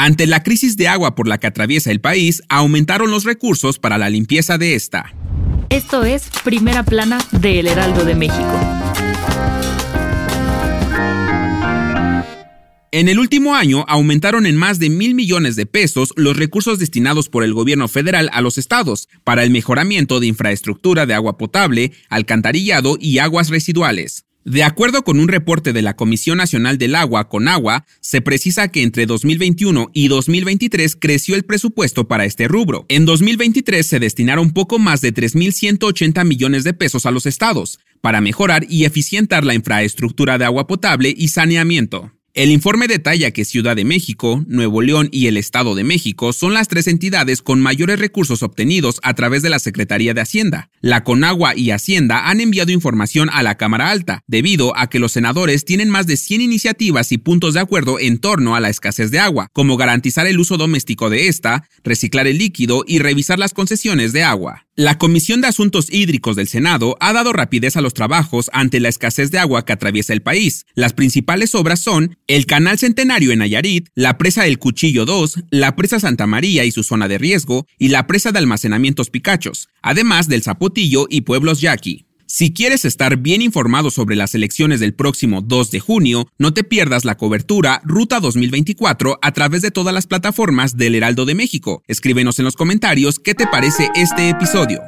Ante la crisis de agua por la que atraviesa el país, aumentaron los recursos para la limpieza de esta. Esto es Primera Plana de El Heraldo de México. En el último año aumentaron en más de mil millones de pesos los recursos destinados por el gobierno federal a los estados para el mejoramiento de infraestructura de agua potable, alcantarillado y aguas residuales. De acuerdo con un reporte de la Comisión Nacional del Agua, CONAGUA, se precisa que entre 2021 y 2023 creció el presupuesto para este rubro. En 2023 se destinaron poco más de 3.180 millones de pesos a los estados para mejorar y eficientar la infraestructura de agua potable y saneamiento. El informe detalla que Ciudad de México, Nuevo León y el Estado de México son las tres entidades con mayores recursos obtenidos a través de la Secretaría de Hacienda. La Conagua y Hacienda han enviado información a la Cámara Alta, debido a que los senadores tienen más de 100 iniciativas y puntos de acuerdo en torno a la escasez de agua, como garantizar el uso doméstico de esta, reciclar el líquido y revisar las concesiones de agua. La Comisión de Asuntos Hídricos del Senado ha dado rapidez a los trabajos ante la escasez de agua que atraviesa el país. Las principales obras son el Canal Centenario en Nayarit, la presa del Cuchillo 2, la presa Santa María y su zona de riesgo, y la presa de almacenamientos Picachos, además del Zapotillo y Pueblos Yaqui. Si quieres estar bien informado sobre las elecciones del próximo 2 de junio, no te pierdas la cobertura Ruta 2024 a través de todas las plataformas del Heraldo de México. Escríbenos en los comentarios qué te parece este episodio.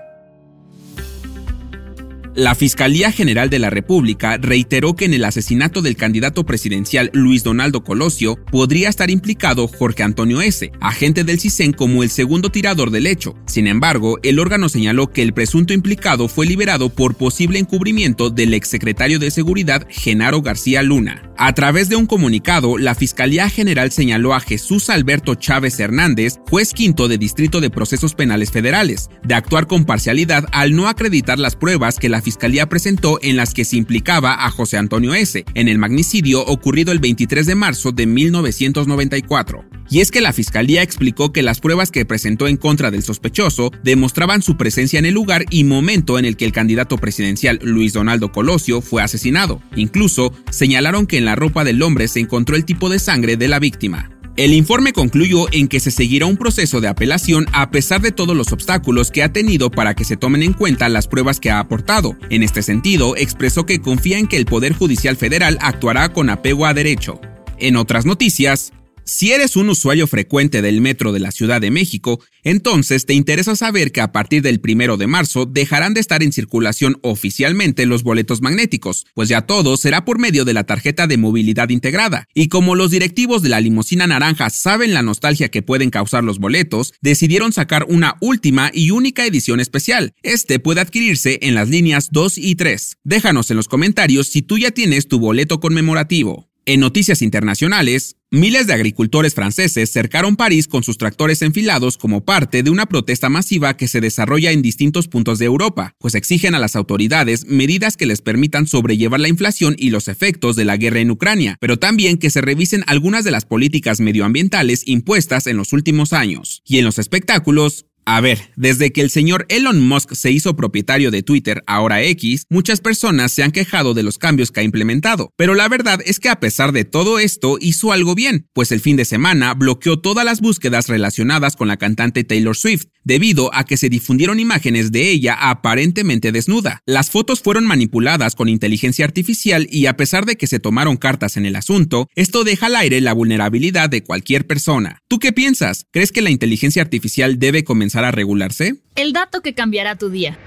La Fiscalía General de la República reiteró que en el asesinato del candidato presidencial Luis Donaldo Colosio podría estar implicado Jorge Antonio S., agente del CISEN como el segundo tirador del hecho. Sin embargo, el órgano señaló que el presunto implicado fue liberado por posible encubrimiento del exsecretario de Seguridad Genaro García Luna. A través de un comunicado, la Fiscalía General señaló a Jesús Alberto Chávez Hernández, juez quinto de Distrito de Procesos Penales Federales, de actuar con parcialidad al no acreditar las pruebas que la Fiscalía presentó en las que se implicaba a José Antonio S. en el magnicidio ocurrido el 23 de marzo de 1994. Y es que la Fiscalía explicó que las pruebas que presentó en contra del sospechoso demostraban su presencia en el lugar y momento en el que el candidato presidencial Luis Donaldo Colosio fue asesinado. Incluso señalaron que en la ropa del hombre se encontró el tipo de sangre de la víctima. El informe concluyó en que se seguirá un proceso de apelación a pesar de todos los obstáculos que ha tenido para que se tomen en cuenta las pruebas que ha aportado. En este sentido, expresó que confía en que el Poder Judicial Federal actuará con apego a derecho. En otras noticias, si eres un usuario frecuente del metro de la Ciudad de México, entonces te interesa saber que a partir del primero de marzo dejarán de estar en circulación oficialmente los boletos magnéticos, pues ya todo será por medio de la tarjeta de movilidad integrada. Y como los directivos de la limusina naranja saben la nostalgia que pueden causar los boletos, decidieron sacar una última y única edición especial. Este puede adquirirse en las líneas 2 y 3. Déjanos en los comentarios si tú ya tienes tu boleto conmemorativo. En noticias internacionales, miles de agricultores franceses cercaron París con sus tractores enfilados como parte de una protesta masiva que se desarrolla en distintos puntos de Europa, pues exigen a las autoridades medidas que les permitan sobrellevar la inflación y los efectos de la guerra en Ucrania, pero también que se revisen algunas de las políticas medioambientales impuestas en los últimos años. Y en los espectáculos, a ver, desde que el señor Elon Musk se hizo propietario de Twitter, ahora X, muchas personas se han quejado de los cambios que ha implementado, pero la verdad es que a pesar de todo esto hizo algo bien, pues el fin de semana bloqueó todas las búsquedas relacionadas con la cantante Taylor Swift, debido a que se difundieron imágenes de ella aparentemente desnuda. Las fotos fueron manipuladas con inteligencia artificial y a pesar de que se tomaron cartas en el asunto, esto deja al aire la vulnerabilidad de cualquier persona. ¿Tú qué piensas? ¿Crees que la inteligencia artificial debe a regularse? El dato que cambiará tu día.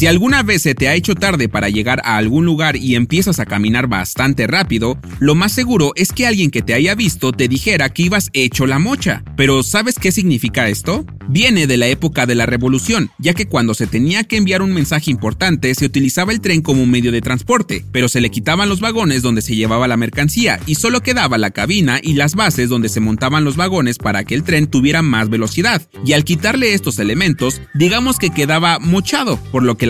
Si alguna vez se te ha hecho tarde para llegar a algún lugar y empiezas a caminar bastante rápido, lo más seguro es que alguien que te haya visto te dijera que ibas hecho la mocha. Pero ¿sabes qué significa esto? Viene de la época de la revolución, ya que cuando se tenía que enviar un mensaje importante se utilizaba el tren como un medio de transporte, pero se le quitaban los vagones donde se llevaba la mercancía y solo quedaba la cabina y las bases donde se montaban los vagones para que el tren tuviera más velocidad. Y al quitarle estos elementos, digamos que quedaba mochado, por lo que